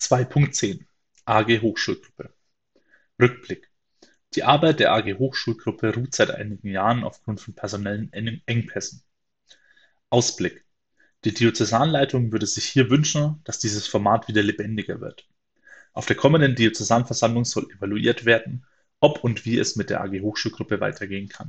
2.10 AG Hochschulgruppe Rückblick Die Arbeit der AG Hochschulgruppe ruht seit einigen Jahren aufgrund von personellen Engpässen. Ausblick Die Diözesanleitung würde sich hier wünschen, dass dieses Format wieder lebendiger wird. Auf der kommenden Diözesanversammlung soll evaluiert werden, ob und wie es mit der AG Hochschulgruppe weitergehen kann